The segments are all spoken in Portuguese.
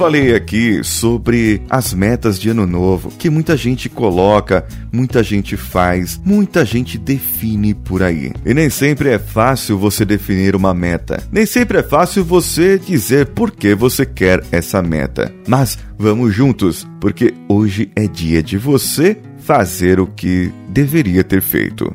falei aqui sobre as metas de ano novo, que muita gente coloca, muita gente faz, muita gente define por aí. E nem sempre é fácil você definir uma meta. Nem sempre é fácil você dizer por que você quer essa meta. Mas vamos juntos, porque hoje é dia de você fazer o que deveria ter feito.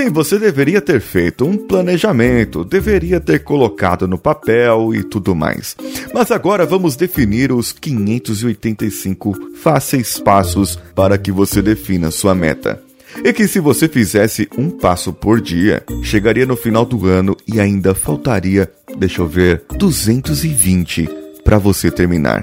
Sim, você deveria ter feito um planejamento, deveria ter colocado no papel e tudo mais. Mas agora vamos definir os 585 fáceis passos para que você defina sua meta. E que se você fizesse um passo por dia, chegaria no final do ano e ainda faltaria, deixa eu ver, 220 para você terminar.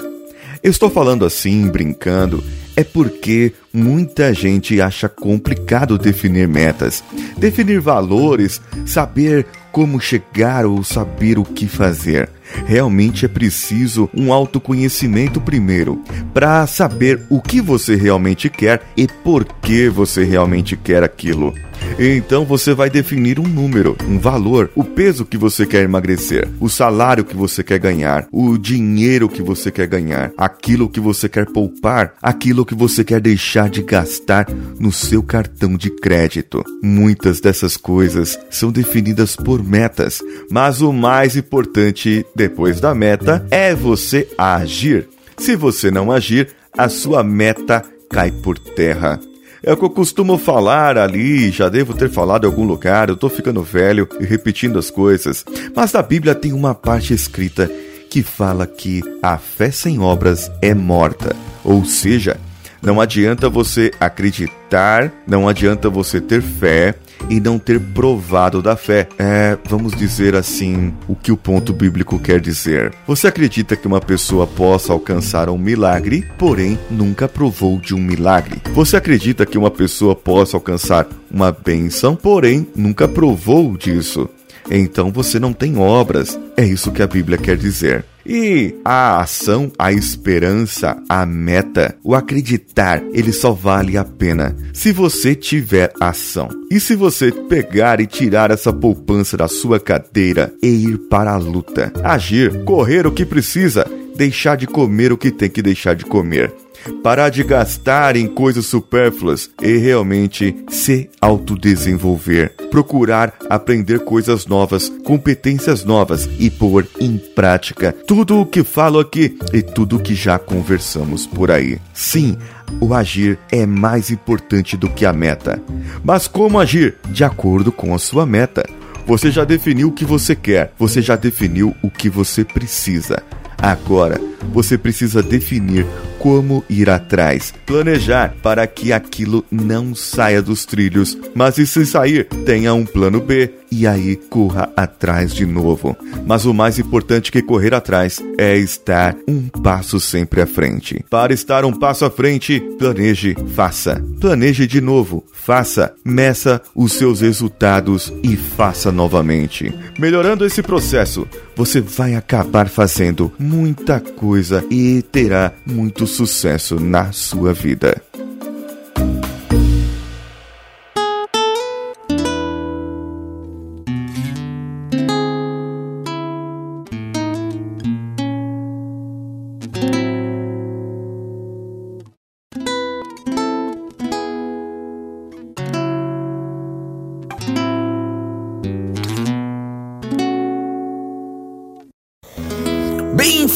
Estou falando assim, brincando, é porque muita gente acha complicado definir metas, definir valores, saber como chegar ou saber o que fazer. Realmente é preciso um autoconhecimento primeiro, para saber o que você realmente quer e por que você realmente quer aquilo. Então você vai definir um número, um valor, o peso que você quer emagrecer, o salário que você quer ganhar, o dinheiro que você quer ganhar, aquilo que você quer poupar, aquilo que você quer deixar de gastar no seu cartão de crédito. Muitas dessas coisas são definidas por metas, mas o mais importante depois da meta é você agir. Se você não agir, a sua meta cai por terra. É o que eu costumo falar ali, já devo ter falado em algum lugar, eu tô ficando velho e repetindo as coisas. Mas na Bíblia tem uma parte escrita que fala que a fé sem obras é morta. Ou seja, não adianta você acreditar, não adianta você ter fé e não ter provado da fé. É, vamos dizer assim, o que o ponto bíblico quer dizer. Você acredita que uma pessoa possa alcançar um milagre, porém nunca provou de um milagre. Você acredita que uma pessoa possa alcançar uma bênção, porém nunca provou disso. Então você não tem obras. É isso que a Bíblia quer dizer. E a ação, a esperança, a meta, o acreditar, ele só vale a pena se você tiver ação. E se você pegar e tirar essa poupança da sua cadeira e ir para a luta, agir, correr o que precisa, deixar de comer o que tem que deixar de comer parar de gastar em coisas supérfluas e realmente se autodesenvolver, procurar aprender coisas novas, competências novas e pôr em prática tudo o que falo aqui e tudo o que já conversamos por aí. Sim, o agir é mais importante do que a meta. Mas como agir? De acordo com a sua meta. Você já definiu o que você quer, você já definiu o que você precisa. Agora, você precisa definir como ir atrás, planejar para que aquilo não saia dos trilhos, mas e se sair, tenha um plano B e aí corra atrás de novo. Mas o mais importante que correr atrás é estar um passo sempre à frente. Para estar um passo à frente, planeje, faça. Planeje de novo, faça, meça os seus resultados e faça novamente. Melhorando esse processo, você vai acabar fazendo muita coisa e terá muito sucesso na sua vida.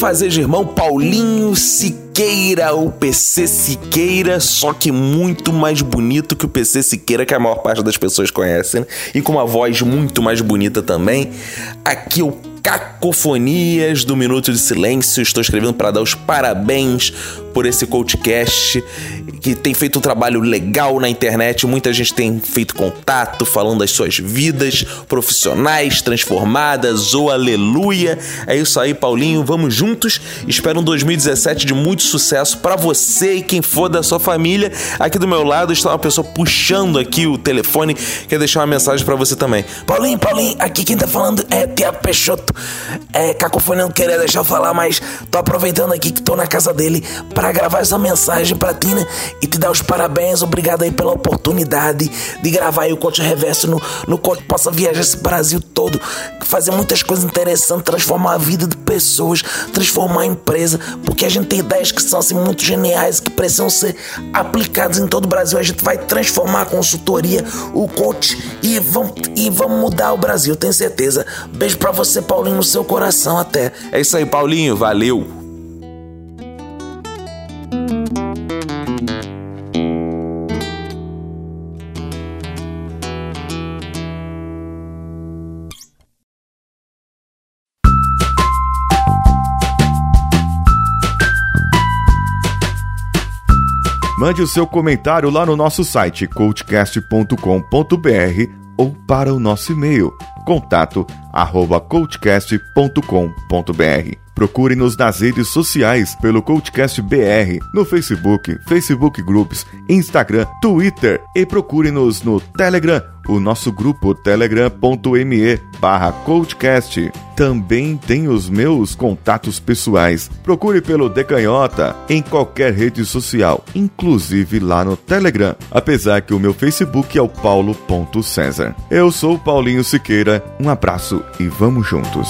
Fazer de irmão Paulinho Siqueira, o PC Siqueira, só que muito mais bonito que o PC Siqueira, que a maior parte das pessoas conhecem, né? e com uma voz muito mais bonita também. Aqui o Cacofonias do Minuto de Silêncio. Estou escrevendo para dar os parabéns por esse CoachCast, que tem feito um trabalho legal na internet. Muita gente tem feito contato, falando das suas vidas profissionais transformadas. Oh, aleluia! É isso aí, Paulinho. Vamos juntos. Espero um 2017 de muito sucesso para você e quem for da sua família. Aqui do meu lado está uma pessoa puxando aqui o telefone. Quer deixar uma mensagem para você também. Paulinho, Paulinho, aqui quem tá falando é Tiago Peixoto. É, Cacofonia não queria deixar eu falar, mas tô aproveitando aqui que tô na casa dele para gravar essa mensagem pra ti, né? E te dar os parabéns, obrigado aí pela oportunidade de gravar aí o Coach Reverso no, no Coach Possa Viajar esse Brasil todo, fazer muitas coisas interessantes, transformar a vida de pessoas, transformar a empresa, porque a gente tem ideias que são assim muito geniais, que precisam ser aplicadas em todo o Brasil. A gente vai transformar a consultoria, o coach e vamos, e vamos mudar o Brasil, tenho certeza. Beijo para você, Paulinho, no seu coração até. É isso aí, Paulinho, valeu. Mande o seu comentário lá no nosso site coachcast.com.br ou para o nosso e-mail contato arroba coachcast.com.br. Procure-nos nas redes sociais pelo Coachcast BR, no Facebook, Facebook Groups, Instagram, Twitter e procure-nos no Telegram, o nosso grupo telegram.me barra Coachcast. Também tem os meus contatos pessoais. Procure pelo Decanhota em qualquer rede social, inclusive lá no Telegram, apesar que o meu Facebook é o paulo.cesar. Eu sou Paulinho Siqueira, um abraço e vamos juntos.